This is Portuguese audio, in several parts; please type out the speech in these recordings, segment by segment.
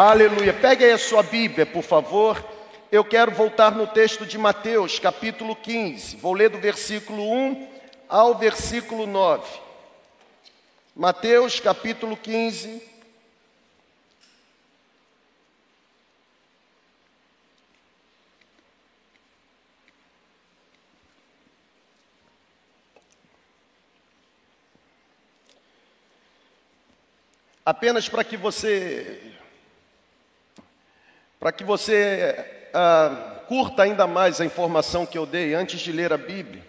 Aleluia. Pegue aí a sua Bíblia, por favor. Eu quero voltar no texto de Mateus, capítulo 15. Vou ler do versículo 1 ao versículo 9. Mateus, capítulo 15. Apenas para que você para que você ah, curta ainda mais a informação que eu dei antes de ler a Bíblia,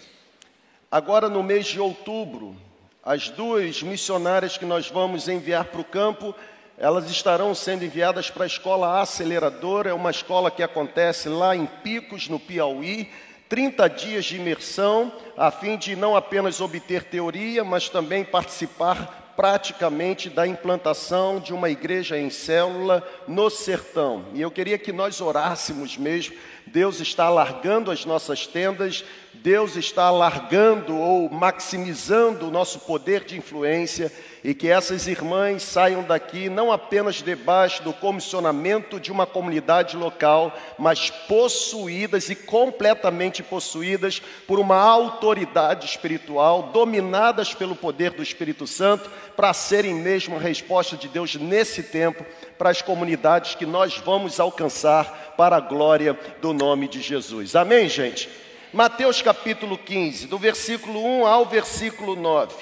agora no mês de outubro, as duas missionárias que nós vamos enviar para o campo, elas estarão sendo enviadas para a escola aceleradora, é uma escola que acontece lá em Picos, no Piauí, 30 dias de imersão, a fim de não apenas obter teoria, mas também participar praticamente da implantação de uma igreja em célula no sertão. E eu queria que nós orássemos mesmo. Deus está alargando as nossas tendas, Deus está alargando ou maximizando o nosso poder de influência e que essas irmãs saiam daqui não apenas debaixo do comissionamento de uma comunidade local, mas possuídas e completamente possuídas por uma autoridade espiritual, dominadas pelo poder do Espírito Santo, para serem mesmo a resposta de Deus nesse tempo para as comunidades que nós vamos alcançar para a glória do nome de Jesus. Amém, gente? Mateus capítulo 15, do versículo 1 ao versículo 9.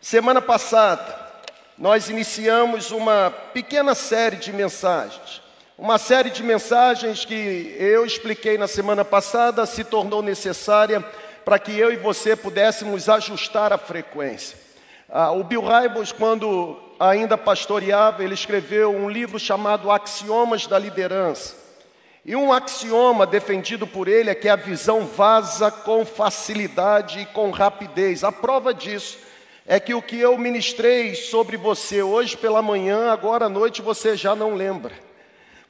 Semana passada, nós iniciamos uma pequena série de mensagens. Uma série de mensagens que eu expliquei na semana passada se tornou necessária para que eu e você pudéssemos ajustar a frequência. Ah, o Bill Hybels, quando ainda pastoreava, ele escreveu um livro chamado Axiomas da Liderança. E um axioma defendido por ele é que a visão vaza com facilidade e com rapidez. A prova disso é que o que eu ministrei sobre você hoje pela manhã, agora à noite você já não lembra,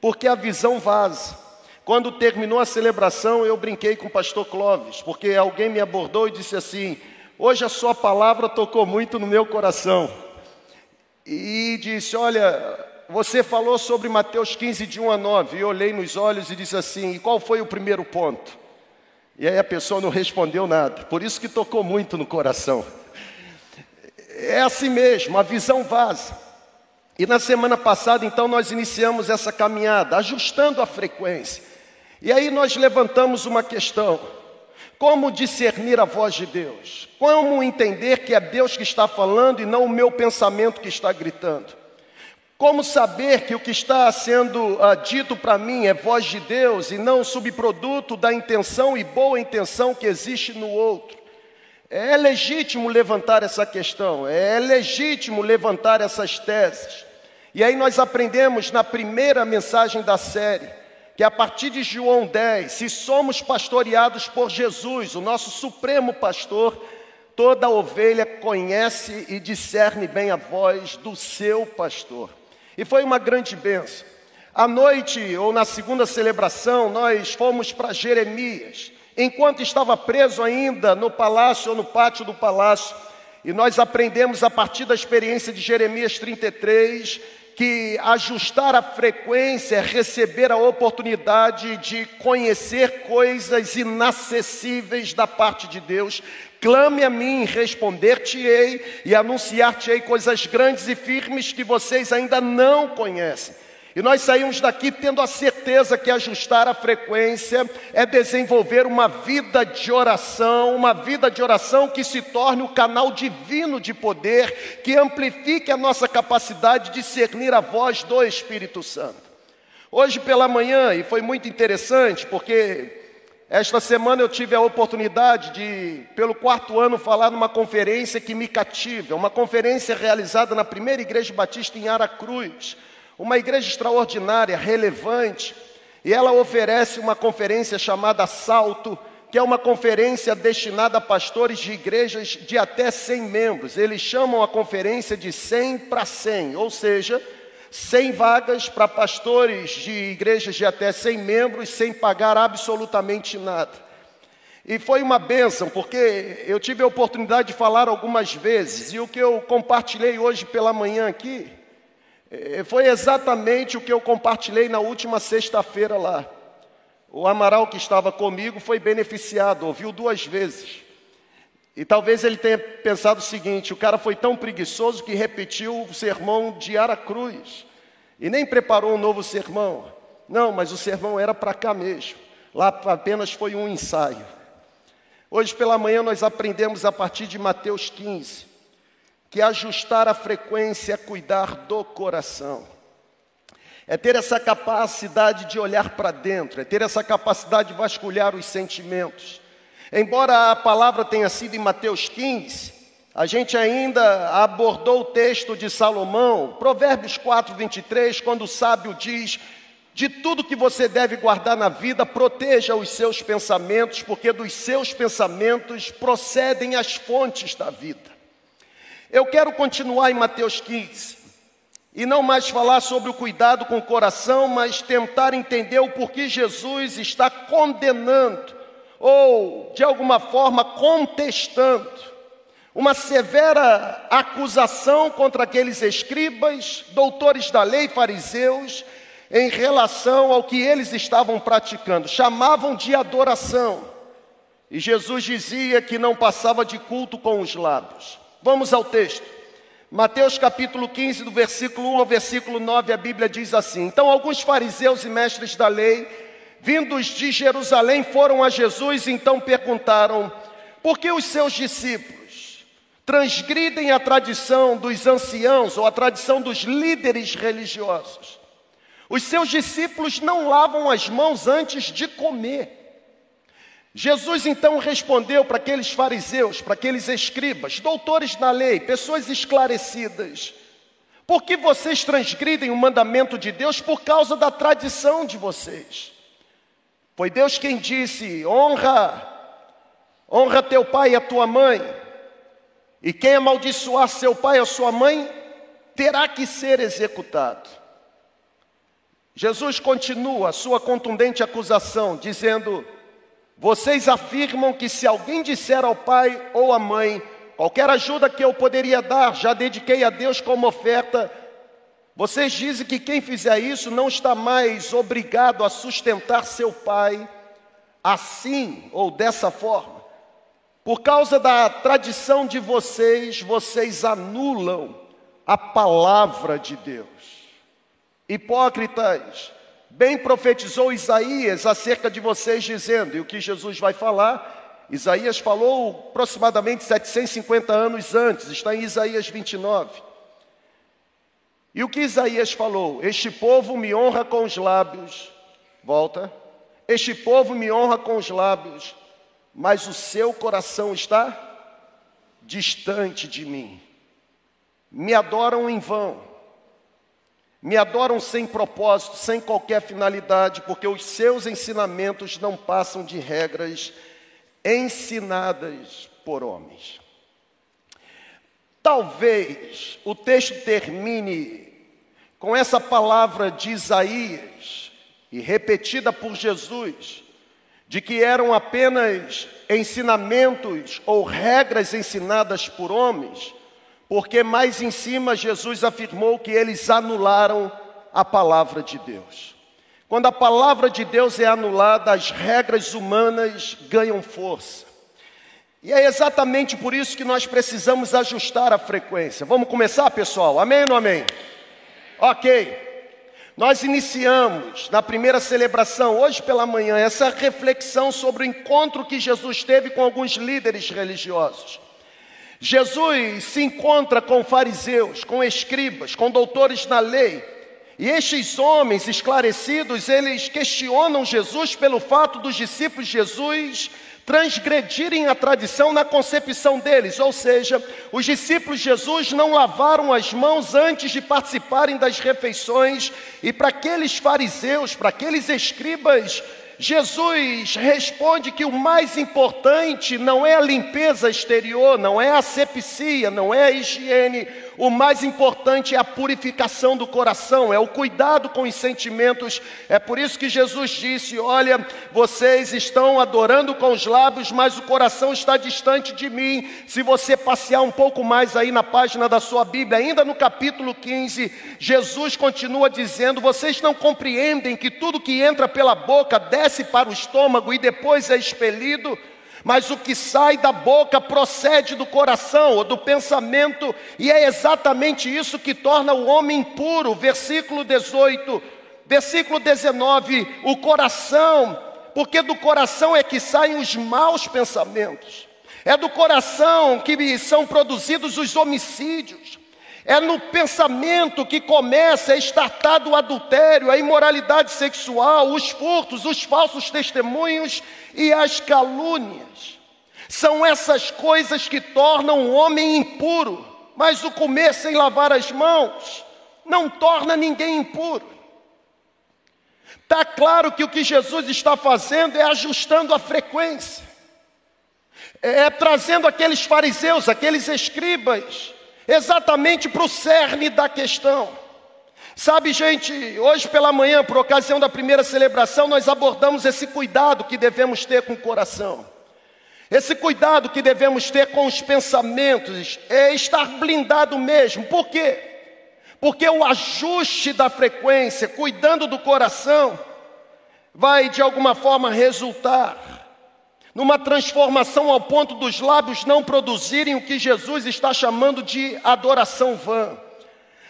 porque a visão vaza. Quando terminou a celebração, eu brinquei com o pastor Clóvis, porque alguém me abordou e disse assim: Hoje a sua palavra tocou muito no meu coração. E disse: Olha, você falou sobre Mateus 15, de 1 a 9. E olhei nos olhos e disse assim: E qual foi o primeiro ponto? E aí a pessoa não respondeu nada. Por isso que tocou muito no coração é assim mesmo, a visão vaza. E na semana passada, então, nós iniciamos essa caminhada, ajustando a frequência. E aí nós levantamos uma questão: como discernir a voz de Deus? Como entender que é Deus que está falando e não o meu pensamento que está gritando? Como saber que o que está sendo uh, dito para mim é voz de Deus e não subproduto da intenção e boa intenção que existe no outro? É legítimo levantar essa questão, é legítimo levantar essas teses. E aí nós aprendemos na primeira mensagem da série, que a partir de João 10, se somos pastoreados por Jesus, o nosso supremo pastor, toda ovelha conhece e discerne bem a voz do seu pastor. E foi uma grande bênção. À noite, ou na segunda celebração, nós fomos para Jeremias enquanto estava preso ainda no palácio ou no pátio do palácio. E nós aprendemos a partir da experiência de Jeremias 33 que ajustar a frequência é receber a oportunidade de conhecer coisas inacessíveis da parte de Deus. Clame a mim, responder-te-ei e anunciar-te-ei coisas grandes e firmes que vocês ainda não conhecem. E nós saímos daqui tendo a certeza que ajustar a frequência é desenvolver uma vida de oração, uma vida de oração que se torne o canal divino de poder, que amplifique a nossa capacidade de discernir a voz do Espírito Santo. Hoje pela manhã, e foi muito interessante, porque esta semana eu tive a oportunidade de, pelo quarto ano, falar numa conferência que me cativa, uma conferência realizada na primeira igreja batista em Aracruz uma igreja extraordinária, relevante, e ela oferece uma conferência chamada Salto, que é uma conferência destinada a pastores de igrejas de até 100 membros. Eles chamam a conferência de 100 para 100, ou seja, 100 vagas para pastores de igrejas de até 100 membros sem pagar absolutamente nada. E foi uma bênção, porque eu tive a oportunidade de falar algumas vezes, e o que eu compartilhei hoje pela manhã aqui foi exatamente o que eu compartilhei na última sexta-feira lá. O Amaral que estava comigo foi beneficiado, ouviu duas vezes. E talvez ele tenha pensado o seguinte: o cara foi tão preguiçoso que repetiu o sermão de Aracruz e nem preparou um novo sermão. Não, mas o sermão era para cá mesmo. Lá apenas foi um ensaio. Hoje pela manhã nós aprendemos a partir de Mateus 15 que ajustar a frequência é cuidar do coração. É ter essa capacidade de olhar para dentro, é ter essa capacidade de vasculhar os sentimentos. Embora a palavra tenha sido em Mateus 15, a gente ainda abordou o texto de Salomão, Provérbios 4, 23, quando o sábio diz: De tudo que você deve guardar na vida, proteja os seus pensamentos, porque dos seus pensamentos procedem as fontes da vida. Eu quero continuar em Mateus 15 e não mais falar sobre o cuidado com o coração, mas tentar entender o porquê Jesus está condenando ou, de alguma forma, contestando uma severa acusação contra aqueles escribas, doutores da lei, fariseus, em relação ao que eles estavam praticando. Chamavam de adoração. E Jesus dizia que não passava de culto com os lábios. Vamos ao texto. Mateus capítulo 15, do versículo 1 ao versículo 9, a Bíblia diz assim: Então alguns fariseus e mestres da lei vindos de Jerusalém, foram a Jesus e então perguntaram: por que os seus discípulos transgridem a tradição dos anciãos ou a tradição dos líderes religiosos? Os seus discípulos não lavam as mãos antes de comer. Jesus então respondeu para aqueles fariseus, para aqueles escribas, doutores da lei, pessoas esclarecidas: por que vocês transgridem o mandamento de Deus por causa da tradição de vocês? Foi Deus quem disse: honra, honra teu pai e a tua mãe. E quem amaldiçoar seu pai ou sua mãe terá que ser executado. Jesus continua a sua contundente acusação, dizendo: Vocês afirmam que se alguém disser ao pai ou à mãe, qualquer ajuda que eu poderia dar, já dediquei a Deus como oferta, vocês dizem que quem fizer isso não está mais obrigado a sustentar seu pai assim ou dessa forma. Por causa da tradição de vocês, vocês anulam a palavra de Deus. Hipócritas, bem profetizou Isaías acerca de vocês, dizendo, e o que Jesus vai falar, Isaías falou aproximadamente 750 anos antes, está em Isaías 29. E o que Isaías falou? Este povo me honra com os lábios. Volta. Este povo me honra com os lábios, mas o seu coração está distante de mim. Me adoram em vão. Me adoram sem propósito, sem qualquer finalidade, porque os seus ensinamentos não passam de regras ensinadas por homens. Talvez o texto termine com essa palavra de Isaías, e repetida por Jesus, de que eram apenas ensinamentos ou regras ensinadas por homens, porque mais em cima Jesus afirmou que eles anularam a palavra de Deus. Quando a palavra de Deus é anulada, as regras humanas ganham força. E é exatamente por isso que nós precisamos ajustar a frequência. Vamos começar, pessoal? Amém ou não amém? Ok. Nós iniciamos na primeira celebração, hoje pela manhã, essa reflexão sobre o encontro que Jesus teve com alguns líderes religiosos. Jesus se encontra com fariseus, com escribas, com doutores na lei. E estes homens esclarecidos, eles questionam Jesus pelo fato dos discípulos de Jesus transgredirem a tradição na concepção deles, ou seja, os discípulos de Jesus não lavaram as mãos antes de participarem das refeições, e para aqueles fariseus, para aqueles escribas, Jesus responde que o mais importante não é a limpeza exterior, não é a asepsia, não é a higiene, o mais importante é a purificação do coração, é o cuidado com os sentimentos. É por isso que Jesus disse: Olha, vocês estão adorando com os lábios, mas o coração está distante de mim. Se você passear um pouco mais aí na página da sua Bíblia, ainda no capítulo 15, Jesus continua dizendo: Vocês não compreendem que tudo que entra pela boca desce para o estômago e depois é expelido? Mas o que sai da boca procede do coração ou do pensamento, e é exatamente isso que torna o homem impuro. Versículo 18, versículo 19: o coração, porque do coração é que saem os maus pensamentos, é do coração que são produzidos os homicídios, é no pensamento que começa a estartado o adultério, a imoralidade sexual, os furtos, os falsos testemunhos e as calúnias. São essas coisas que tornam o homem impuro, mas o comer sem lavar as mãos não torna ninguém impuro. Está claro que o que Jesus está fazendo é ajustando a frequência, é trazendo aqueles fariseus, aqueles escribas, exatamente para o cerne da questão. Sabe, gente, hoje pela manhã, por ocasião da primeira celebração, nós abordamos esse cuidado que devemos ter com o coração. Esse cuidado que devemos ter com os pensamentos é estar blindado mesmo. Por quê? Porque o ajuste da frequência, cuidando do coração, vai de alguma forma resultar numa transformação ao ponto dos lábios não produzirem o que Jesus está chamando de adoração vã.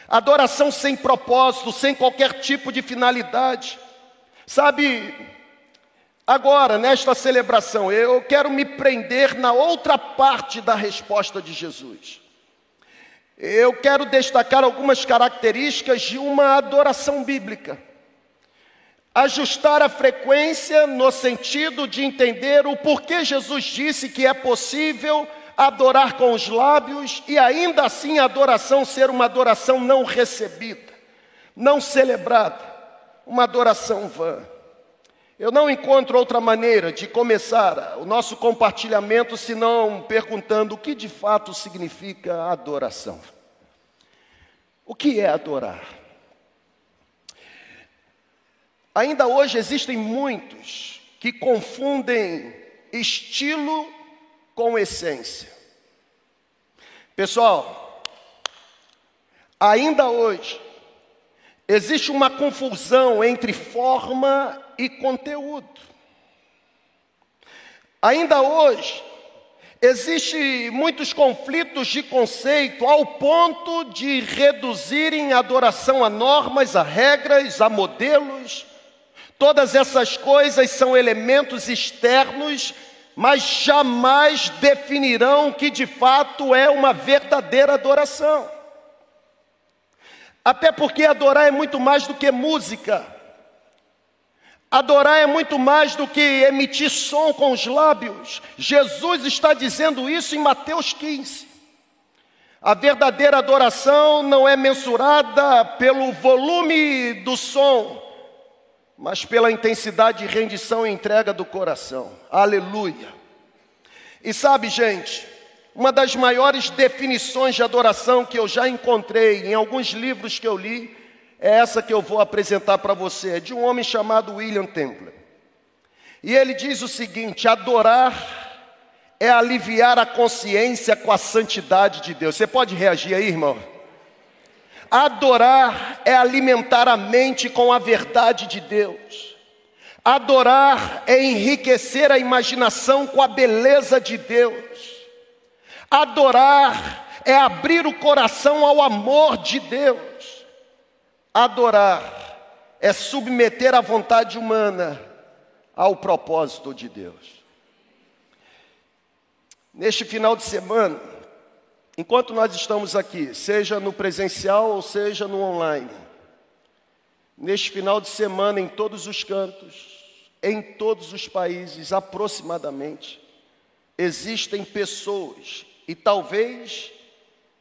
Adoração sem propósito, sem qualquer tipo de finalidade. Sabe, agora, nesta celebração, eu quero me prender na outra parte da resposta de Jesus. Eu quero destacar algumas características de uma adoração bíblica. Ajustar a frequência no sentido de entender o porquê Jesus disse que é possível adorar com os lábios e ainda assim a adoração ser uma adoração não recebida, não celebrada, uma adoração vã. Eu não encontro outra maneira de começar o nosso compartilhamento senão perguntando o que de fato significa adoração. O que é adorar? Ainda hoje existem muitos que confundem estilo com essência. Pessoal, ainda hoje existe uma confusão entre forma e conteúdo. Ainda hoje existe muitos conflitos de conceito ao ponto de reduzirem a adoração a normas, a regras, a modelos Todas essas coisas são elementos externos, mas jamais definirão o que de fato é uma verdadeira adoração. Até porque adorar é muito mais do que música. Adorar é muito mais do que emitir som com os lábios. Jesus está dizendo isso em Mateus 15. A verdadeira adoração não é mensurada pelo volume do som, mas pela intensidade de rendição e entrega do coração. Aleluia. E sabe, gente, uma das maiores definições de adoração que eu já encontrei em alguns livros que eu li é essa que eu vou apresentar para você, é de um homem chamado William Templer. E ele diz o seguinte: adorar é aliviar a consciência com a santidade de Deus. Você pode reagir aí, irmão? Adorar é alimentar a mente com a verdade de Deus. Adorar é enriquecer a imaginação com a beleza de Deus. Adorar é abrir o coração ao amor de Deus. Adorar é submeter a vontade humana ao propósito de Deus. Neste final de semana, Enquanto nós estamos aqui, seja no presencial ou seja no online, neste final de semana, em todos os cantos, em todos os países, aproximadamente, existem pessoas, e talvez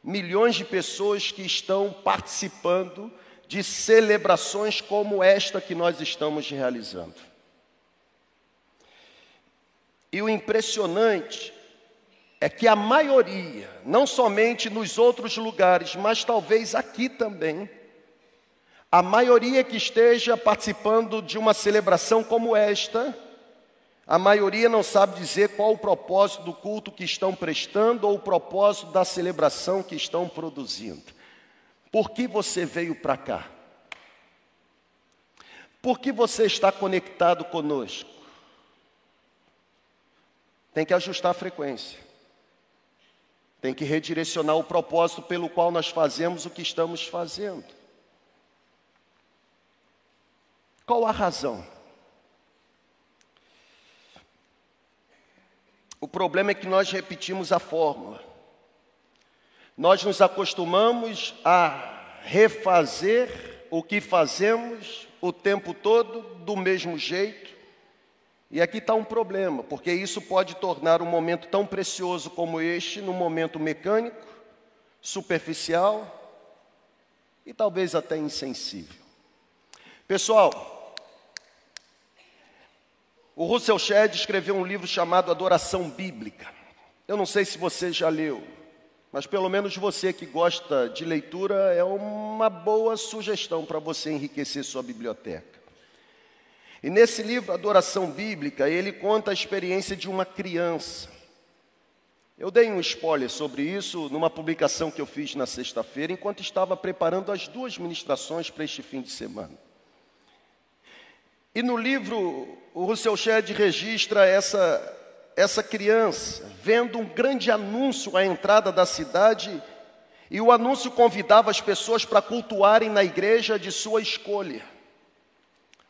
milhões de pessoas que estão participando de celebrações como esta que nós estamos realizando. E o impressionante é que a maioria, não somente nos outros lugares, mas talvez aqui também, a maioria que esteja participando de uma celebração como esta, a maioria não sabe dizer qual o propósito do culto que estão prestando ou o propósito da celebração que estão produzindo. Por que você veio para cá? Por que você está conectado conosco? Tem que ajustar a frequência. Tem que redirecionar o propósito pelo qual nós fazemos o que estamos fazendo. Qual a razão? O problema é que nós repetimos a fórmula. Nós nos acostumamos a refazer o que fazemos o tempo todo do mesmo jeito. E aqui está um problema, porque isso pode tornar um momento tão precioso como este num momento mecânico, superficial e talvez até insensível. Pessoal, o Russell Shedd escreveu um livro chamado Adoração Bíblica. Eu não sei se você já leu, mas pelo menos você que gosta de leitura é uma boa sugestão para você enriquecer sua biblioteca. E nesse livro, Adoração Bíblica, ele conta a experiência de uma criança. Eu dei um spoiler sobre isso numa publicação que eu fiz na sexta-feira, enquanto estava preparando as duas ministrações para este fim de semana. E no livro, o Russell Shedd registra essa essa criança, vendo um grande anúncio à entrada da cidade, e o anúncio convidava as pessoas para cultuarem na igreja de sua escolha.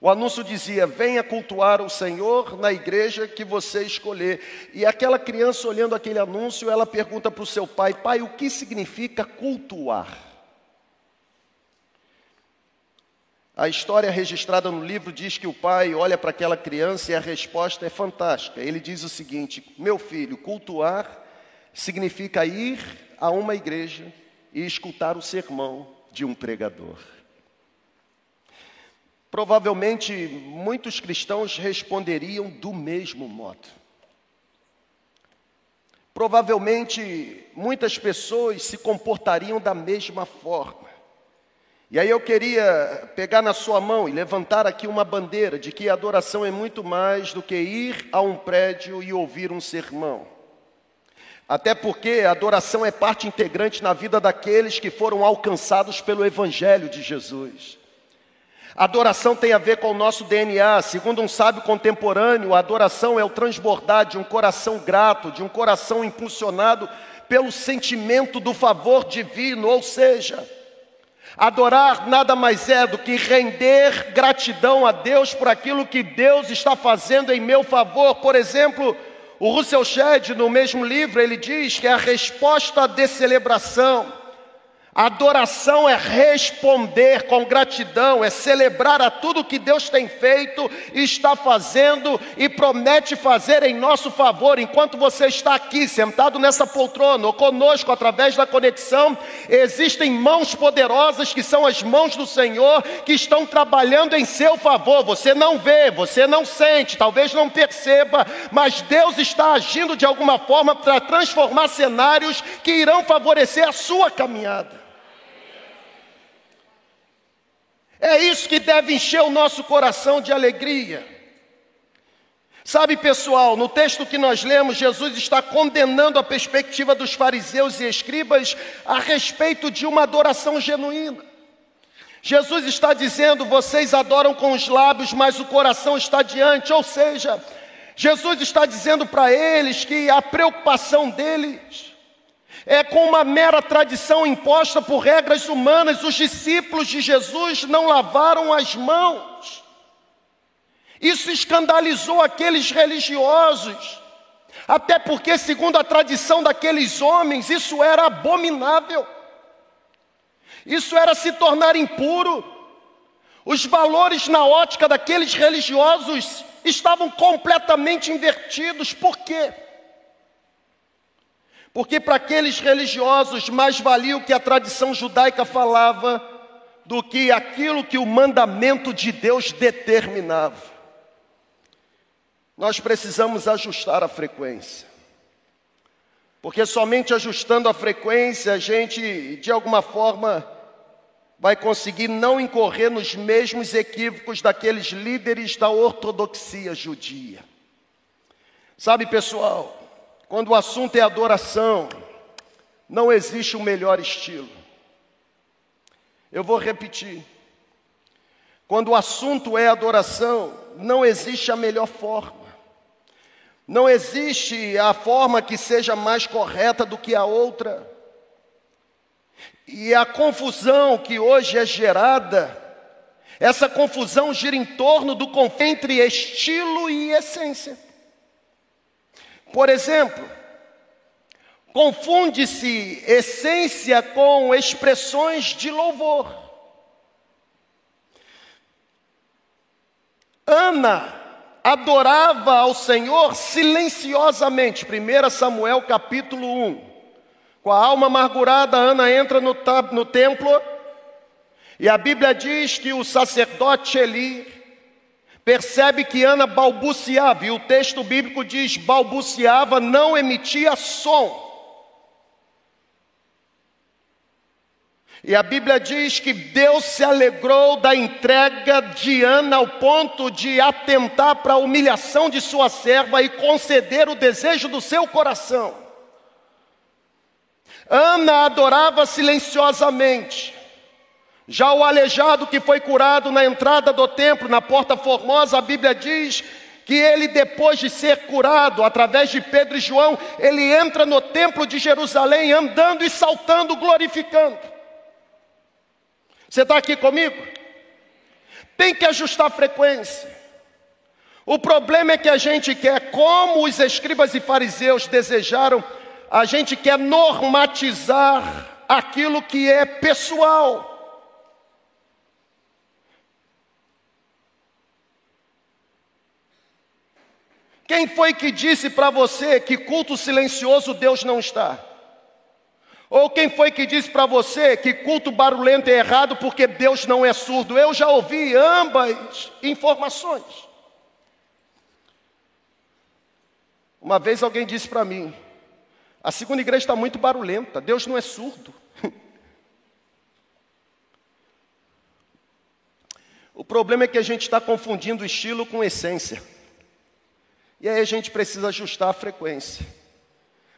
O anúncio dizia: venha cultuar o Senhor na igreja que você escolher. E aquela criança olhando aquele anúncio, ela pergunta para o seu pai: pai, o que significa cultuar? A história registrada no livro diz que o pai olha para aquela criança e a resposta é fantástica. Ele diz o seguinte: Meu filho, cultuar significa ir a uma igreja e escutar o sermão de um pregador. Provavelmente muitos cristãos responderiam do mesmo modo. Provavelmente muitas pessoas se comportariam da mesma forma. E aí eu queria pegar na sua mão e levantar aqui uma bandeira de que a adoração é muito mais do que ir a um prédio e ouvir um sermão. Até porque a adoração é parte integrante na vida daqueles que foram alcançados pelo Evangelho de Jesus. Adoração tem a ver com o nosso DNA. Segundo um sábio contemporâneo, a adoração é o transbordar de um coração grato, de um coração impulsionado pelo sentimento do favor divino, ou seja, Adorar nada mais é do que render gratidão a Deus por aquilo que Deus está fazendo em meu favor. Por exemplo, o Russell Shedd, no mesmo livro, ele diz que é a resposta de celebração Adoração é responder com gratidão, é celebrar a tudo que Deus tem feito, está fazendo e promete fazer em nosso favor. Enquanto você está aqui sentado nessa poltrona ou conosco através da conexão, existem mãos poderosas que são as mãos do Senhor que estão trabalhando em seu favor. Você não vê, você não sente, talvez não perceba, mas Deus está agindo de alguma forma para transformar cenários que irão favorecer a sua caminhada. É isso que deve encher o nosso coração de alegria. Sabe, pessoal, no texto que nós lemos, Jesus está condenando a perspectiva dos fariseus e escribas a respeito de uma adoração genuína. Jesus está dizendo: vocês adoram com os lábios, mas o coração está diante. Ou seja, Jesus está dizendo para eles que a preocupação deles é com uma mera tradição imposta por regras humanas, os discípulos de Jesus não lavaram as mãos. Isso escandalizou aqueles religiosos, até porque, segundo a tradição daqueles homens, isso era abominável, isso era se tornar impuro. Os valores na ótica daqueles religiosos estavam completamente invertidos, por quê? Porque para aqueles religiosos mais valia o que a tradição judaica falava do que aquilo que o mandamento de Deus determinava. Nós precisamos ajustar a frequência. Porque somente ajustando a frequência a gente, de alguma forma, vai conseguir não incorrer nos mesmos equívocos daqueles líderes da ortodoxia judia. Sabe, pessoal, quando o assunto é adoração, não existe o melhor estilo. Eu vou repetir. Quando o assunto é adoração, não existe a melhor forma. Não existe a forma que seja mais correta do que a outra. E a confusão que hoje é gerada, essa confusão gira em torno do conflito entre estilo e essência. Por exemplo, confunde-se essência com expressões de louvor. Ana adorava ao Senhor silenciosamente. 1 Samuel capítulo 1. Com a alma amargurada, Ana entra no, no templo e a Bíblia diz que o sacerdote Eli percebe que Ana balbuciava, e o texto bíblico diz balbuciava, não emitia som. E a Bíblia diz que Deus se alegrou da entrega de Ana ao ponto de atentar para a humilhação de sua serva e conceder o desejo do seu coração. Ana adorava silenciosamente. Já o aleijado que foi curado na entrada do templo, na porta formosa, a Bíblia diz que ele, depois de ser curado, através de Pedro e João, ele entra no templo de Jerusalém andando e saltando, glorificando. Você está aqui comigo? Tem que ajustar a frequência. O problema é que a gente quer, como os escribas e fariseus desejaram, a gente quer normatizar aquilo que é pessoal. Quem foi que disse para você que culto silencioso Deus não está? Ou quem foi que disse para você que culto barulhento é errado porque Deus não é surdo? Eu já ouvi ambas informações. Uma vez alguém disse para mim: a segunda igreja está muito barulhenta, Deus não é surdo. o problema é que a gente está confundindo estilo com essência. E aí a gente precisa ajustar a frequência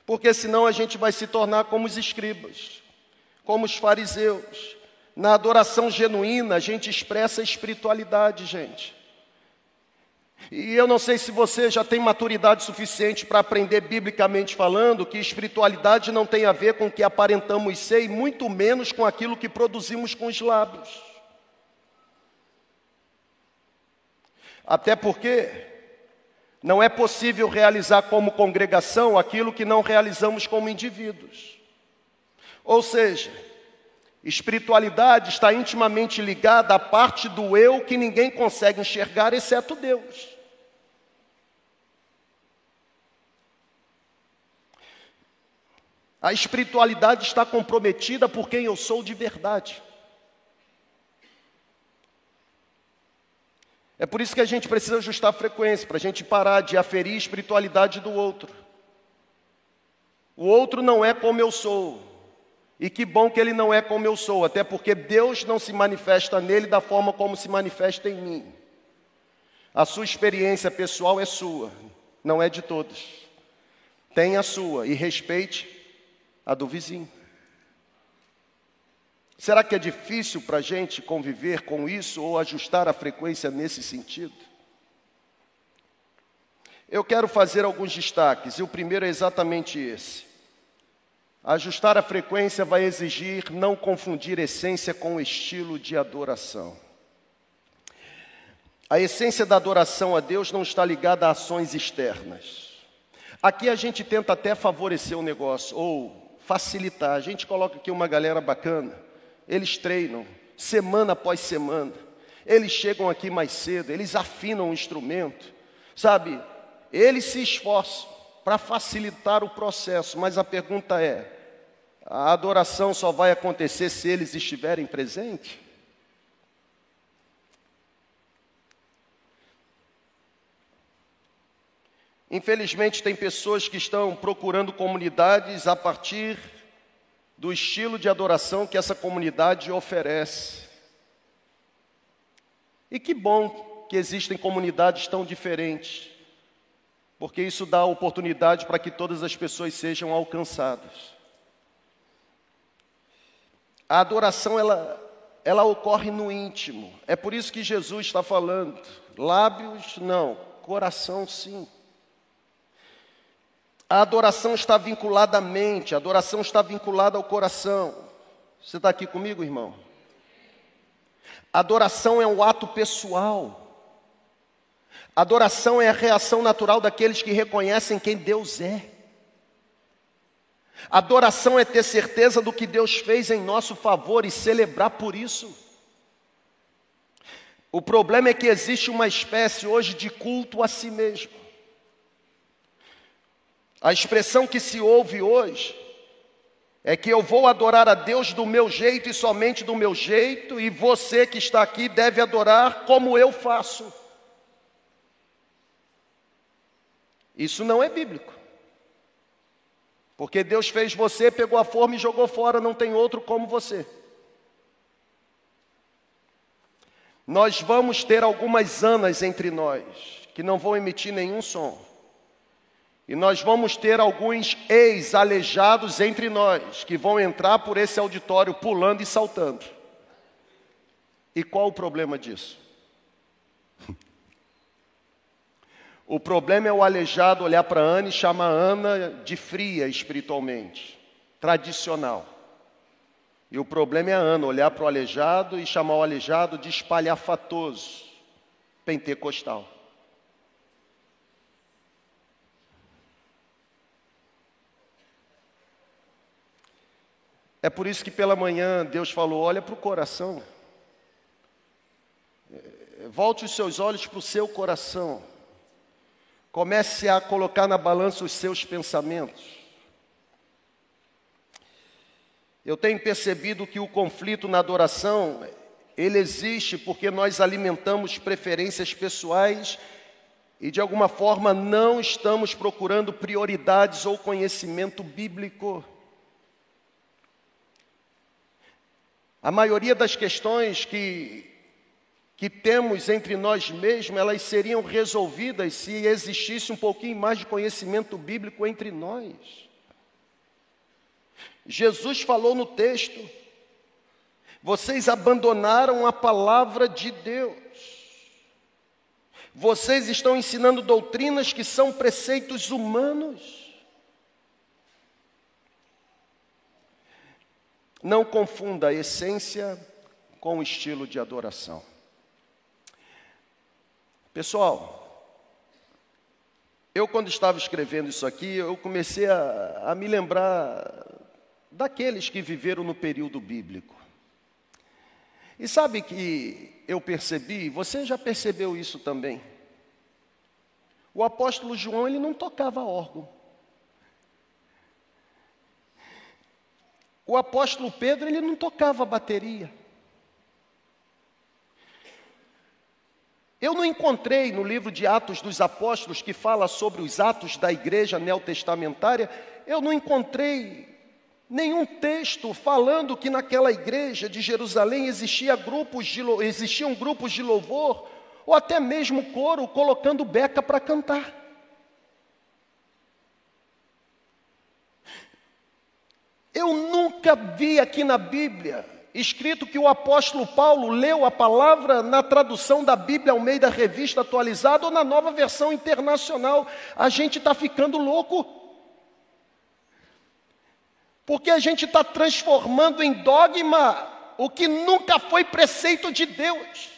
porque senão a gente vai se tornar como os escribas, como os fariseus. Na adoração genuína, a gente expressa a espiritualidade, gente. E eu não sei se você já tem maturidade suficiente para aprender biblicamente falando que espiritualidade não tem a ver com o que aparentamos ser, e muito menos com aquilo que produzimos com os lábios. Até porque não é possível realizar como congregação aquilo que não realizamos como indivíduos. Ou seja, espiritualidade está intimamente ligada à parte do eu que ninguém consegue enxergar, exceto Deus. A espiritualidade está comprometida por quem eu sou de verdade. É por isso que a gente precisa ajustar a frequência, para a gente parar de aferir a espiritualidade do outro. O outro não é como eu sou. E que bom que ele não é como eu sou, até porque Deus não se manifesta nele da forma como se manifesta em mim. A sua experiência pessoal é sua, não é de todos. Tenha a sua e respeite a do vizinho. Será que é difícil para a gente conviver com isso ou ajustar a frequência nesse sentido? Eu quero fazer alguns destaques, e o primeiro é exatamente esse. Ajustar a frequência vai exigir não confundir essência com estilo de adoração. A essência da adoração a Deus não está ligada a ações externas. Aqui a gente tenta até favorecer o negócio, ou facilitar. A gente coloca aqui uma galera bacana eles treinam semana após semana. Eles chegam aqui mais cedo, eles afinam o instrumento, sabe? Eles se esforçam para facilitar o processo, mas a pergunta é: a adoração só vai acontecer se eles estiverem presentes? Infelizmente, tem pessoas que estão procurando comunidades a partir do estilo de adoração que essa comunidade oferece. E que bom que existem comunidades tão diferentes, porque isso dá oportunidade para que todas as pessoas sejam alcançadas. A adoração ela, ela ocorre no íntimo. É por isso que Jesus está falando. Lábios não, coração sim. A adoração está vinculada à mente, a adoração está vinculada ao coração. Você está aqui comigo, irmão? Adoração é um ato pessoal. Adoração é a reação natural daqueles que reconhecem quem Deus é. Adoração é ter certeza do que Deus fez em nosso favor e celebrar por isso. O problema é que existe uma espécie hoje de culto a si mesmo. A expressão que se ouve hoje é que eu vou adorar a Deus do meu jeito e somente do meu jeito, e você que está aqui deve adorar como eu faço. Isso não é bíblico. Porque Deus fez você, pegou a forma e jogou fora, não tem outro como você. Nós vamos ter algumas anas entre nós que não vão emitir nenhum som. E nós vamos ter alguns ex-aleijados entre nós, que vão entrar por esse auditório pulando e saltando. E qual o problema disso? O problema é o aleijado olhar para Ana e chamar Ana de fria espiritualmente, tradicional. E o problema é a Ana olhar para o aleijado e chamar o aleijado de espalhafatoso, pentecostal. É por isso que pela manhã Deus falou: olha para o coração. É, volte os seus olhos para o seu coração. Comece a colocar na balança os seus pensamentos. Eu tenho percebido que o conflito na adoração, ele existe porque nós alimentamos preferências pessoais e de alguma forma não estamos procurando prioridades ou conhecimento bíblico. A maioria das questões que, que temos entre nós mesmos, elas seriam resolvidas se existisse um pouquinho mais de conhecimento bíblico entre nós. Jesus falou no texto: vocês abandonaram a palavra de Deus. Vocês estão ensinando doutrinas que são preceitos humanos. Não confunda a essência com o estilo de adoração. Pessoal, eu quando estava escrevendo isso aqui, eu comecei a, a me lembrar daqueles que viveram no período bíblico. E sabe que eu percebi, você já percebeu isso também? O apóstolo João, ele não tocava órgão. O apóstolo Pedro, ele não tocava bateria. Eu não encontrei no livro de Atos dos Apóstolos, que fala sobre os atos da igreja neotestamentária, eu não encontrei nenhum texto falando que naquela igreja de Jerusalém existia grupos de, existiam grupos de louvor, ou até mesmo coro colocando beca para cantar. Eu nunca vi aqui na Bíblia escrito que o apóstolo Paulo leu a palavra na tradução da Bíblia ao meio da revista atualizada ou na nova versão internacional. A gente está ficando louco. Porque a gente está transformando em dogma o que nunca foi preceito de Deus.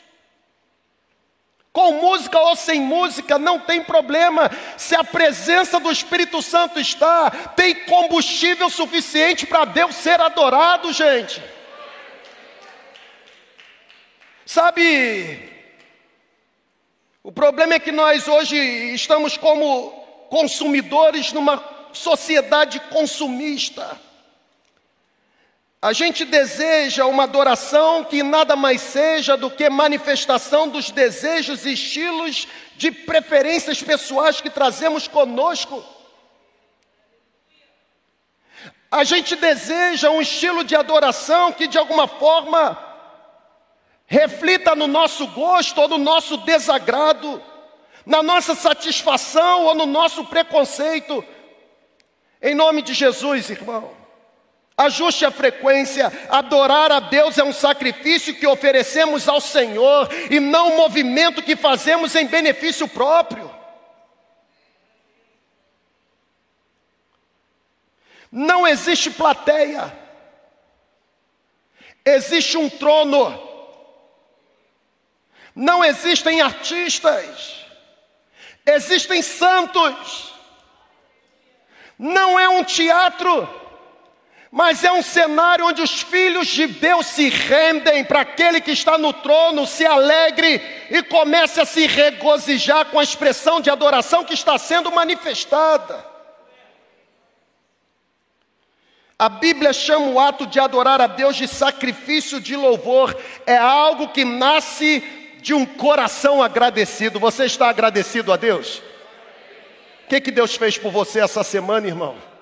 Com música ou sem música, não tem problema. Se a presença do Espírito Santo está, tem combustível suficiente para Deus ser adorado, gente. Sabe, o problema é que nós hoje estamos como consumidores numa sociedade consumista. A gente deseja uma adoração que nada mais seja do que manifestação dos desejos e estilos de preferências pessoais que trazemos conosco. A gente deseja um estilo de adoração que de alguma forma reflita no nosso gosto ou no nosso desagrado, na nossa satisfação ou no nosso preconceito. Em nome de Jesus, irmão. Ajuste a frequência. Adorar a Deus é um sacrifício que oferecemos ao Senhor e não um movimento que fazemos em benefício próprio. Não existe plateia, existe um trono. Não existem artistas, existem santos. Não é um teatro mas é um cenário onde os filhos de Deus se rendem para aquele que está no trono, se alegre e comece a se regozijar com a expressão de adoração que está sendo manifestada. A Bíblia chama o ato de adorar a Deus de sacrifício de louvor, é algo que nasce de um coração agradecido. Você está agradecido a Deus? O que, que Deus fez por você essa semana, irmão?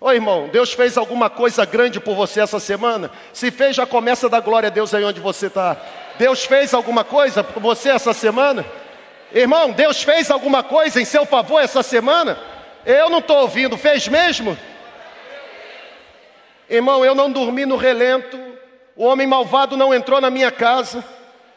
Ô irmão, Deus fez alguma coisa grande por você essa semana? Se fez, já começa a dar glória a Deus aí onde você está. Deus fez alguma coisa por você essa semana? Irmão, Deus fez alguma coisa em seu favor essa semana? Eu não estou ouvindo, fez mesmo? Irmão, eu não dormi no relento, o homem malvado não entrou na minha casa,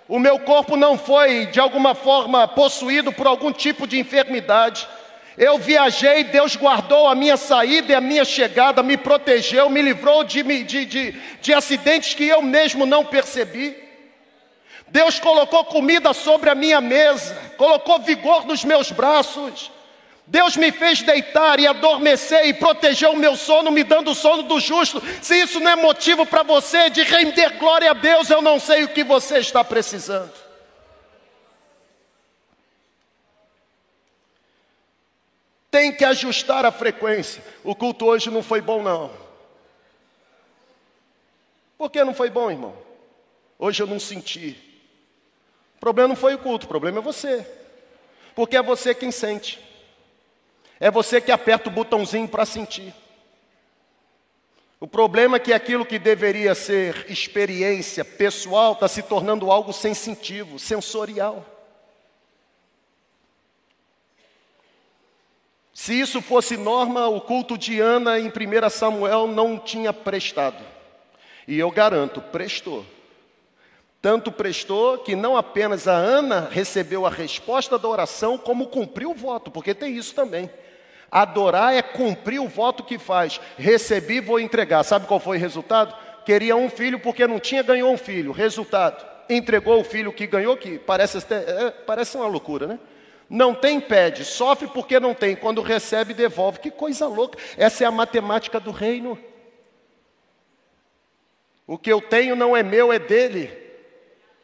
o meu corpo não foi de alguma forma possuído por algum tipo de enfermidade. Eu viajei, Deus guardou a minha saída e a minha chegada, me protegeu, me livrou de, de, de, de acidentes que eu mesmo não percebi. Deus colocou comida sobre a minha mesa, colocou vigor nos meus braços. Deus me fez deitar e adormecer e protegeu o meu sono, me dando o sono do justo. Se isso não é motivo para você de render glória a Deus, eu não sei o que você está precisando. Tem que ajustar a frequência. O culto hoje não foi bom, não. Por que não foi bom, irmão? Hoje eu não senti. O problema não foi o culto, o problema é você. Porque é você quem sente. É você que aperta o botãozinho para sentir. O problema é que aquilo que deveria ser experiência pessoal está se tornando algo sensitivo, sensorial. Se isso fosse norma, o culto de Ana em 1 Samuel não tinha prestado. E eu garanto, prestou. Tanto prestou que não apenas a Ana recebeu a resposta da oração, como cumpriu o voto, porque tem isso também. Adorar é cumprir o voto que faz. Recebi, vou entregar. Sabe qual foi o resultado? Queria um filho porque não tinha, ganhou um filho. Resultado: entregou o filho que ganhou, que parece, é, parece uma loucura, né? Não tem, pede. Sofre porque não tem. Quando recebe, devolve. Que coisa louca. Essa é a matemática do reino. O que eu tenho não é meu, é dele.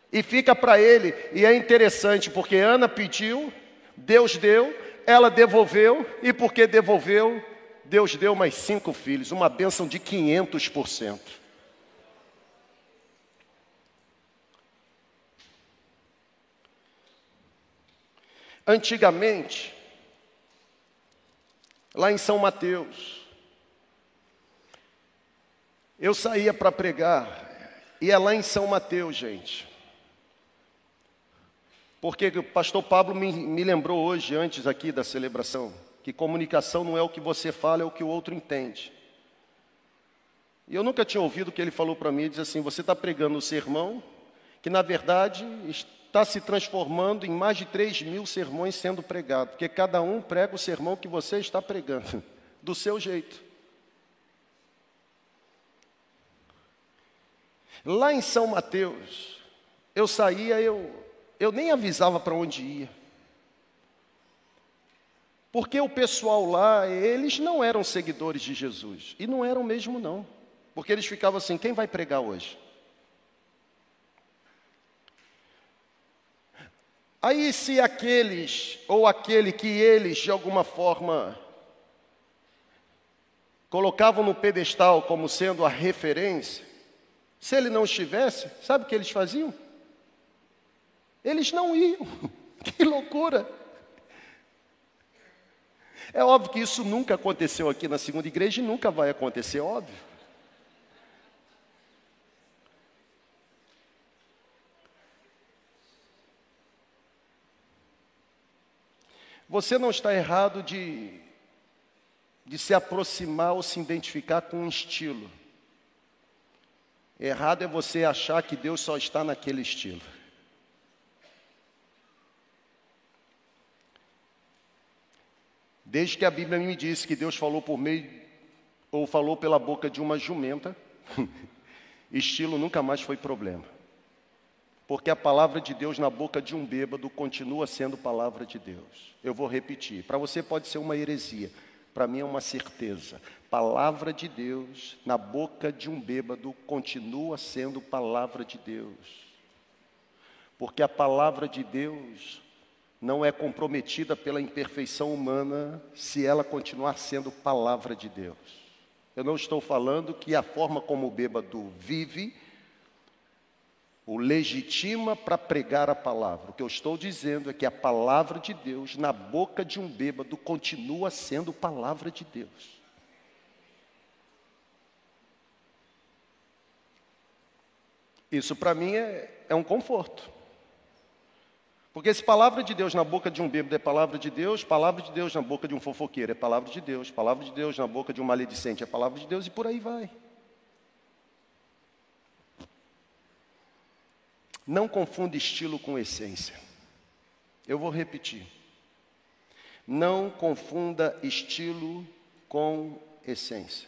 E fica para ele. E é interessante, porque Ana pediu, Deus deu, ela devolveu, e porque devolveu, Deus deu mais cinco filhos, uma bênção de 500%. Antigamente, lá em São Mateus, eu saía para pregar, e é lá em São Mateus, gente. Porque o pastor Pablo me, me lembrou hoje, antes aqui da celebração, que comunicação não é o que você fala, é o que o outro entende. E eu nunca tinha ouvido o que ele falou para mim, diz assim, você está pregando o sermão, que na verdade está se transformando em mais de 3 mil sermões sendo pregados, porque cada um prega o sermão que você está pregando, do seu jeito. Lá em São Mateus, eu saía, eu, eu nem avisava para onde ia. Porque o pessoal lá, eles não eram seguidores de Jesus. E não eram mesmo, não. Porque eles ficavam assim: quem vai pregar hoje? Aí, se aqueles, ou aquele que eles, de alguma forma, colocavam no pedestal como sendo a referência, se ele não estivesse, sabe o que eles faziam? Eles não iam. Que loucura! É óbvio que isso nunca aconteceu aqui na segunda igreja e nunca vai acontecer, óbvio. Você não está errado de, de se aproximar ou se identificar com um estilo. Errado é você achar que Deus só está naquele estilo. Desde que a Bíblia me disse que Deus falou por meio, ou falou pela boca de uma jumenta, estilo nunca mais foi problema. Porque a palavra de Deus na boca de um bêbado continua sendo palavra de Deus. Eu vou repetir. Para você pode ser uma heresia, para mim é uma certeza. Palavra de Deus na boca de um bêbado continua sendo palavra de Deus. Porque a palavra de Deus não é comprometida pela imperfeição humana se ela continuar sendo palavra de Deus. Eu não estou falando que a forma como o bêbado vive o legitima para pregar a palavra. O que eu estou dizendo é que a palavra de Deus na boca de um bêbado continua sendo palavra de Deus. Isso para mim é, é um conforto. Porque se palavra de Deus na boca de um bêbado é palavra de Deus, palavra de Deus na boca de um fofoqueiro é palavra de Deus, palavra de Deus na boca de um maledicente é palavra de Deus e por aí vai. Não confunda estilo com essência. Eu vou repetir. Não confunda estilo com essência.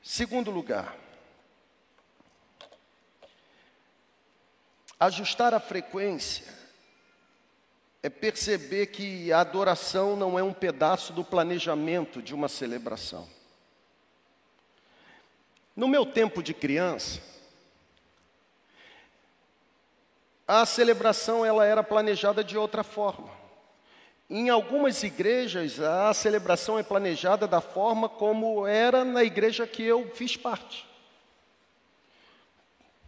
Segundo lugar, Ajustar a frequência é perceber que a adoração não é um pedaço do planejamento de uma celebração. No meu tempo de criança, a celebração ela era planejada de outra forma. Em algumas igrejas, a celebração é planejada da forma como era na igreja que eu fiz parte.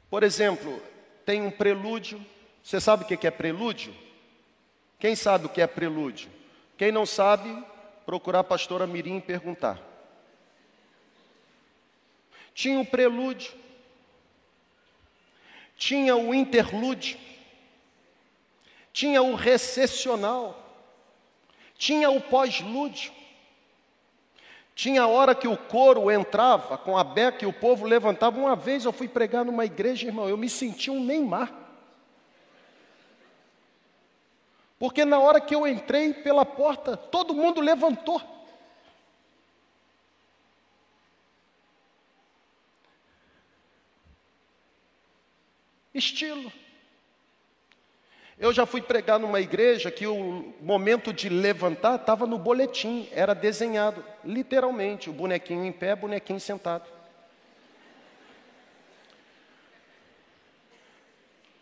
Por exemplo, tem um prelúdio. Você sabe o que é prelúdio? Quem sabe o que é prelúdio? Quem não sabe, procurar a pastora Mirim e perguntar. Tinha o prelúdio, tinha o interlúdio, tinha o recessional, tinha o pós-lúdio. Tinha hora que o coro entrava com a beca e o povo levantava. Uma vez eu fui pregar numa igreja, irmão, eu me senti um Neymar. Porque na hora que eu entrei pela porta, todo mundo levantou. Estilo. Eu já fui pregar numa igreja que o momento de levantar estava no boletim, era desenhado, literalmente, o bonequinho em pé, bonequinho sentado.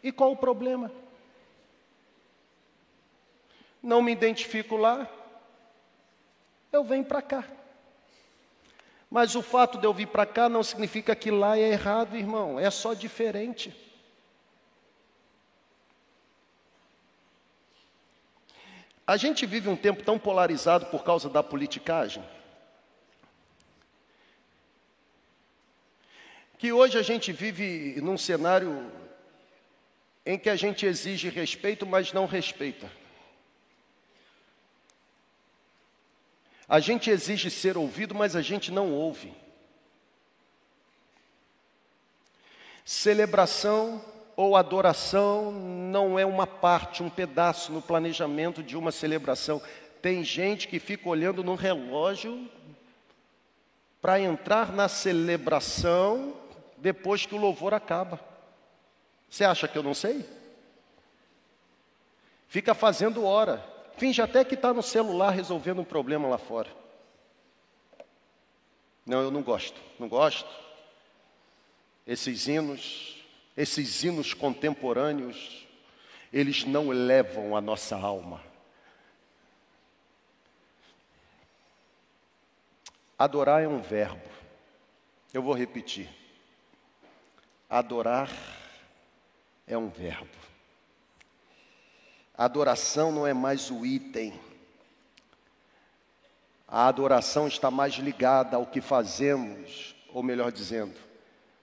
E qual o problema? Não me identifico lá, eu venho para cá. Mas o fato de eu vir para cá não significa que lá é errado, irmão, é só diferente. A gente vive um tempo tão polarizado por causa da politicagem, que hoje a gente vive num cenário em que a gente exige respeito, mas não respeita. A gente exige ser ouvido, mas a gente não ouve. Celebração ou adoração não é uma parte, um pedaço no planejamento de uma celebração. Tem gente que fica olhando no relógio para entrar na celebração depois que o louvor acaba. Você acha que eu não sei? Fica fazendo hora. Finge até que está no celular resolvendo um problema lá fora. Não, eu não gosto. Não gosto. Esses hinos esses hinos contemporâneos, eles não elevam a nossa alma. Adorar é um verbo. Eu vou repetir. Adorar é um verbo. Adoração não é mais o item. A adoração está mais ligada ao que fazemos, ou melhor dizendo,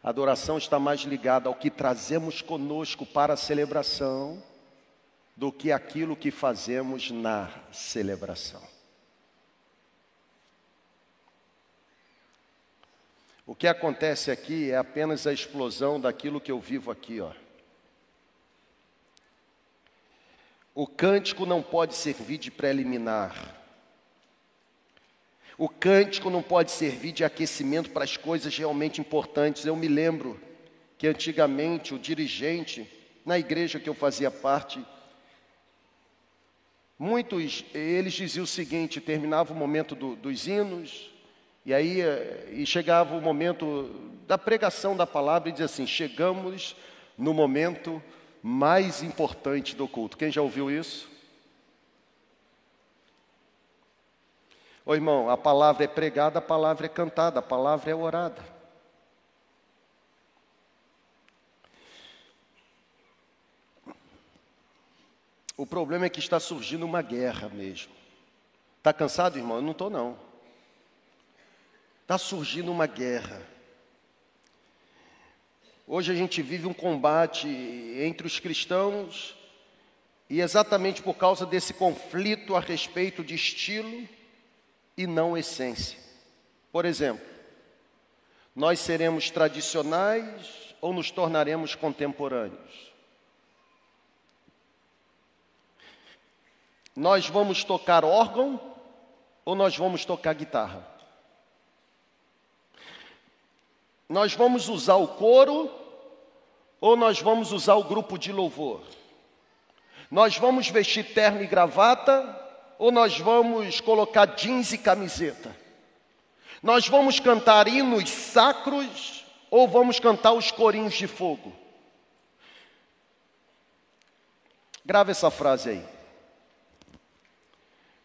a adoração está mais ligada ao que trazemos conosco para a celebração do que aquilo que fazemos na celebração. O que acontece aqui é apenas a explosão daquilo que eu vivo aqui, ó. O cântico não pode servir de preliminar. O cântico não pode servir de aquecimento para as coisas realmente importantes. Eu me lembro que antigamente o dirigente, na igreja que eu fazia parte, muitos, eles diziam o seguinte: terminava o momento do, dos hinos, e aí eh, e chegava o momento da pregação da palavra e dizia assim: chegamos no momento mais importante do culto. Quem já ouviu isso? Ô irmão, a palavra é pregada, a palavra é cantada, a palavra é orada. O problema é que está surgindo uma guerra mesmo. Está cansado, irmão? Eu não estou, não. Está surgindo uma guerra. Hoje a gente vive um combate entre os cristãos, e exatamente por causa desse conflito a respeito de estilo e não essência. Por exemplo, nós seremos tradicionais ou nos tornaremos contemporâneos? Nós vamos tocar órgão ou nós vamos tocar guitarra? Nós vamos usar o coro ou nós vamos usar o grupo de louvor? Nós vamos vestir terno e gravata ou nós vamos colocar jeans e camiseta? Nós vamos cantar hinos sacros ou vamos cantar os corinhos de fogo? Grave essa frase aí.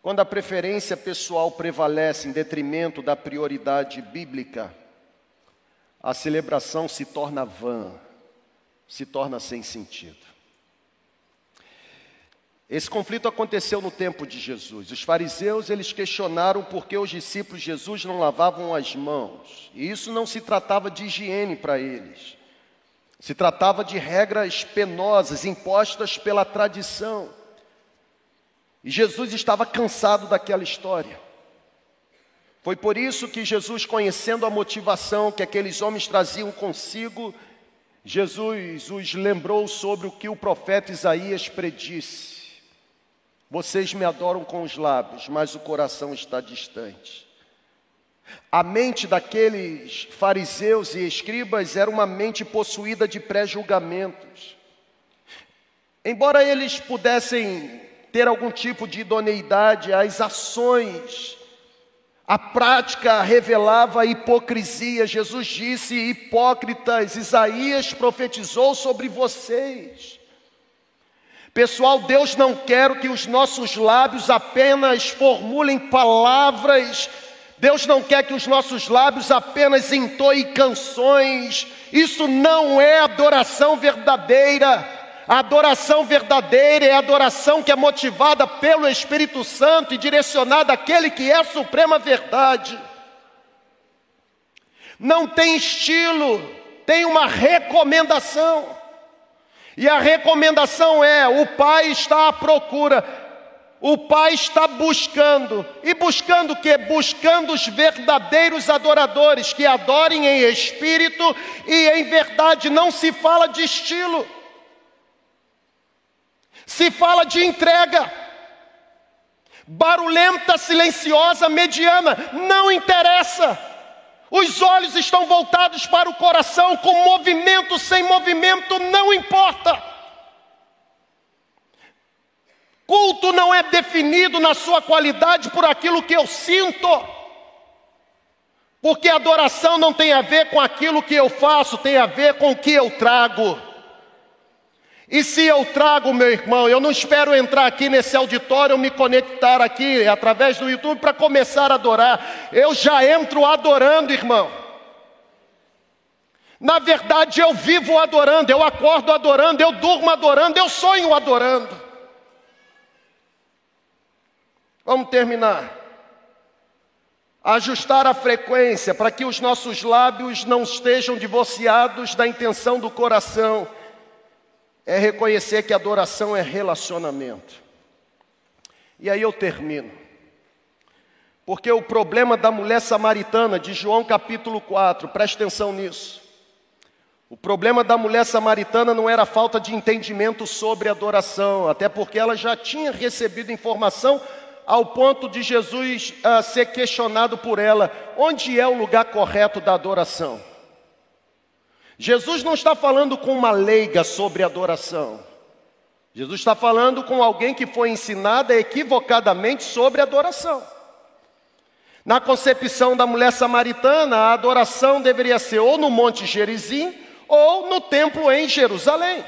Quando a preferência pessoal prevalece em detrimento da prioridade bíblica, a celebração se torna vã, se torna sem sentido. Esse conflito aconteceu no tempo de Jesus. Os fariseus, eles questionaram por que os discípulos de Jesus não lavavam as mãos. E isso não se tratava de higiene para eles. Se tratava de regras penosas impostas pela tradição. E Jesus estava cansado daquela história. Foi por isso que Jesus, conhecendo a motivação que aqueles homens traziam consigo, Jesus os lembrou sobre o que o profeta Isaías predisse: Vocês me adoram com os lábios, mas o coração está distante. A mente daqueles fariseus e escribas era uma mente possuída de pré-julgamentos. Embora eles pudessem ter algum tipo de idoneidade, as ações a prática revelava a hipocrisia. Jesus disse: Hipócritas, Isaías profetizou sobre vocês. Pessoal, Deus não quer que os nossos lábios apenas formulem palavras, Deus não quer que os nossos lábios apenas entoem canções, isso não é adoração verdadeira. A adoração verdadeira é a adoração que é motivada pelo Espírito Santo e direcionada àquele que é a suprema verdade. Não tem estilo, tem uma recomendação. E a recomendação é: o Pai está à procura, o Pai está buscando. E buscando o que? Buscando os verdadeiros adoradores que adorem em espírito e em verdade. Não se fala de estilo. Se fala de entrega, barulhenta, silenciosa, mediana, não interessa. Os olhos estão voltados para o coração, com movimento, sem movimento, não importa. Culto não é definido na sua qualidade por aquilo que eu sinto, porque adoração não tem a ver com aquilo que eu faço, tem a ver com o que eu trago. E se eu trago, meu irmão, eu não espero entrar aqui nesse auditório, me conectar aqui através do YouTube para começar a adorar. Eu já entro adorando, irmão. Na verdade, eu vivo adorando, eu acordo adorando, eu durmo adorando, eu sonho adorando. Vamos terminar. Ajustar a frequência para que os nossos lábios não estejam divorciados da intenção do coração é reconhecer que adoração é relacionamento. E aí eu termino. Porque o problema da mulher samaritana, de João capítulo 4, preste atenção nisso. O problema da mulher samaritana não era falta de entendimento sobre adoração, até porque ela já tinha recebido informação ao ponto de Jesus uh, ser questionado por ela: onde é o lugar correto da adoração? Jesus não está falando com uma leiga sobre adoração. Jesus está falando com alguém que foi ensinada equivocadamente sobre adoração. Na concepção da mulher samaritana, a adoração deveria ser ou no Monte Gerizim ou no templo em Jerusalém.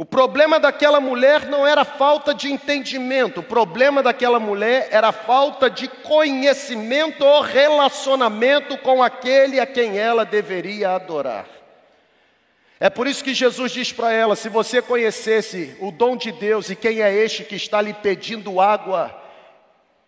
O problema daquela mulher não era falta de entendimento, o problema daquela mulher era falta de conhecimento ou relacionamento com aquele a quem ela deveria adorar. É por isso que Jesus diz para ela: se você conhecesse o dom de Deus e quem é este que está lhe pedindo água,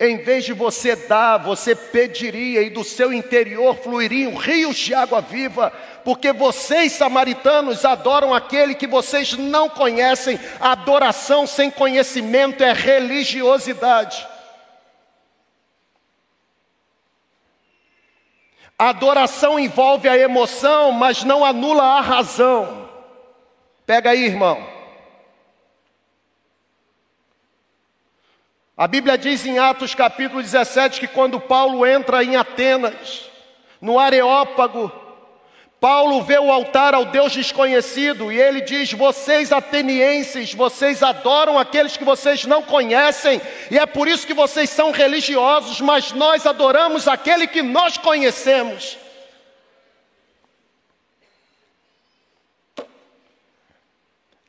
em vez de você dar, você pediria e do seu interior fluiriam rios de água viva, porque vocês, samaritanos, adoram aquele que vocês não conhecem. adoração sem conhecimento é religiosidade. Adoração envolve a emoção, mas não anula a razão. Pega aí, irmão. A Bíblia diz em Atos capítulo 17 que quando Paulo entra em Atenas, no Areópago, Paulo vê o altar ao Deus desconhecido e ele diz: Vocês atenienses, vocês adoram aqueles que vocês não conhecem, e é por isso que vocês são religiosos, mas nós adoramos aquele que nós conhecemos.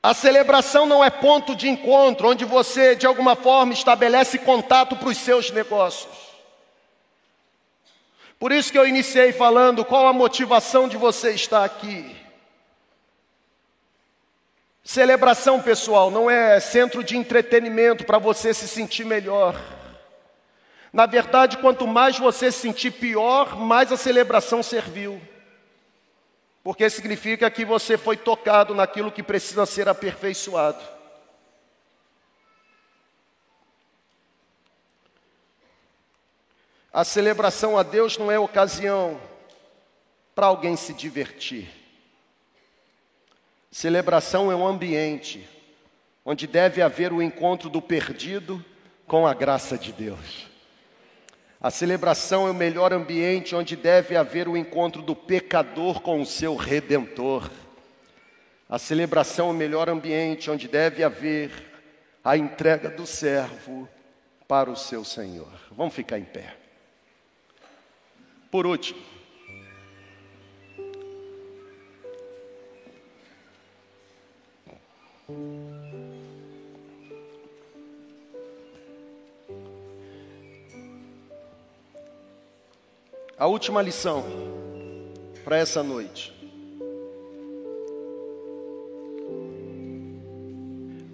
A celebração não é ponto de encontro onde você, de alguma forma, estabelece contato para os seus negócios. Por isso que eu iniciei falando qual a motivação de você estar aqui. Celebração, pessoal, não é centro de entretenimento para você se sentir melhor. Na verdade, quanto mais você se sentir pior, mais a celebração serviu porque significa que você foi tocado naquilo que precisa ser aperfeiçoado. A celebração a Deus não é ocasião para alguém se divertir. Celebração é um ambiente onde deve haver o encontro do perdido com a graça de Deus. A celebração é o melhor ambiente onde deve haver o encontro do pecador com o seu redentor. A celebração é o melhor ambiente onde deve haver a entrega do servo para o seu Senhor. Vamos ficar em pé. Por último, A última lição para essa noite.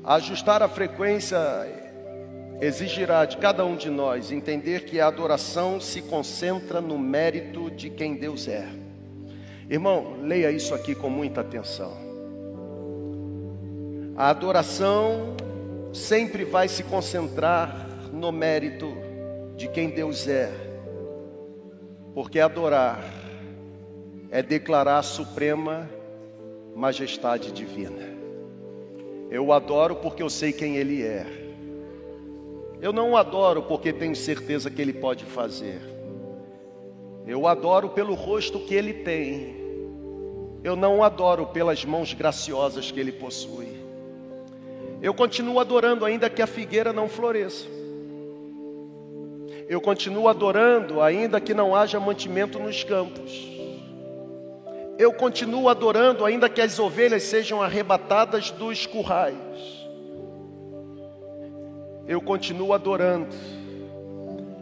Ajustar a frequência exigirá de cada um de nós entender que a adoração se concentra no mérito de quem Deus é. Irmão, leia isso aqui com muita atenção. A adoração sempre vai se concentrar no mérito de quem Deus é. Porque adorar é declarar a suprema majestade divina. Eu o adoro porque eu sei quem Ele é. Eu não o adoro porque tenho certeza que Ele pode fazer. Eu o adoro pelo rosto que Ele tem. Eu não o adoro pelas mãos graciosas que Ele possui. Eu continuo adorando ainda que a figueira não floresça eu continuo adorando, ainda que não haja mantimento nos campos. Eu continuo adorando, ainda que as ovelhas sejam arrebatadas dos currais. Eu continuo adorando,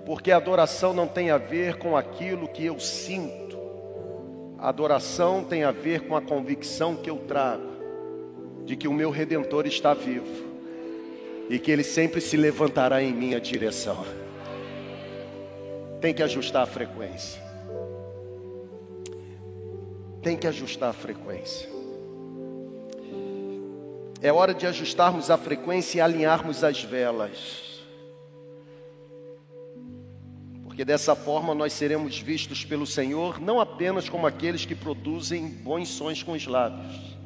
porque a adoração não tem a ver com aquilo que eu sinto, a adoração tem a ver com a convicção que eu trago de que o meu redentor está vivo e que ele sempre se levantará em minha direção. Tem que ajustar a frequência. Tem que ajustar a frequência. É hora de ajustarmos a frequência e alinharmos as velas. Porque dessa forma nós seremos vistos pelo Senhor não apenas como aqueles que produzem bons sons com os lábios,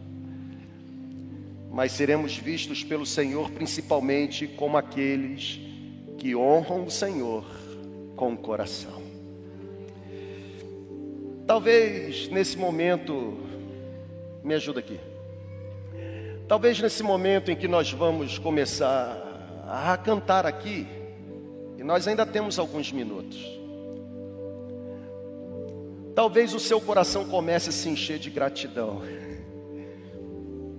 mas seremos vistos pelo Senhor principalmente como aqueles que honram o Senhor com o coração. Talvez nesse momento, me ajuda aqui. Talvez nesse momento em que nós vamos começar a cantar aqui, e nós ainda temos alguns minutos. Talvez o seu coração comece a se encher de gratidão.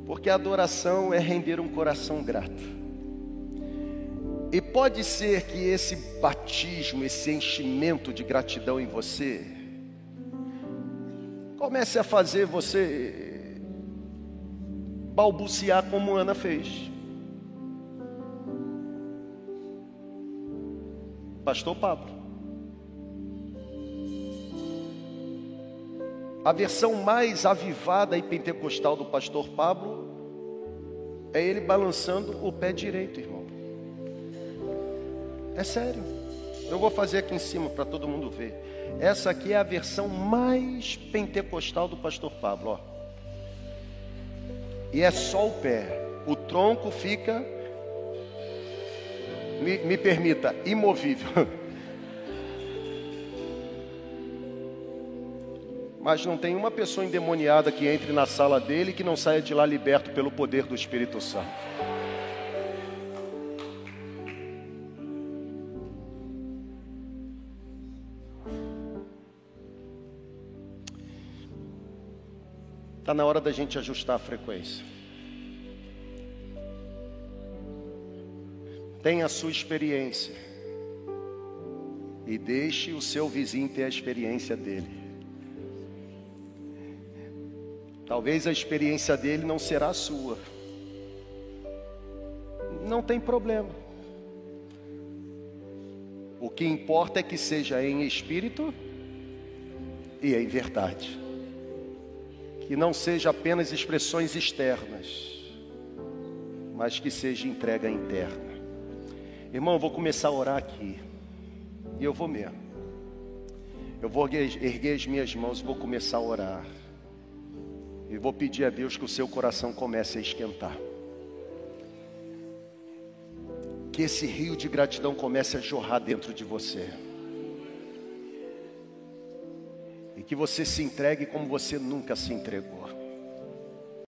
Porque a adoração é render um coração grato. E pode ser que esse batismo, esse enchimento de gratidão em você, comece a fazer você balbuciar como Ana fez. Pastor Pablo. A versão mais avivada e pentecostal do pastor Pablo é ele balançando o pé direito, irmão. É sério. Eu vou fazer aqui em cima para todo mundo ver. Essa aqui é a versão mais pentecostal do pastor Pablo, ó. E é só o pé. O tronco fica me, me permita, imovível. mas não tem uma pessoa endemoniada que entre na sala dele que não saia de lá liberto pelo poder do Espírito Santo. Está na hora da gente ajustar a frequência. Tenha a sua experiência. E deixe o seu vizinho ter a experiência dele. Talvez a experiência dele não será a sua. Não tem problema. O que importa é que seja em espírito e em verdade. Que não seja apenas expressões externas, mas que seja entrega interna. Irmão, eu vou começar a orar aqui. E eu vou mesmo. Eu vou erguer as minhas mãos e vou começar a orar. E vou pedir a Deus que o seu coração comece a esquentar. Que esse rio de gratidão comece a jorrar dentro de você. E que você se entregue como você nunca se entregou.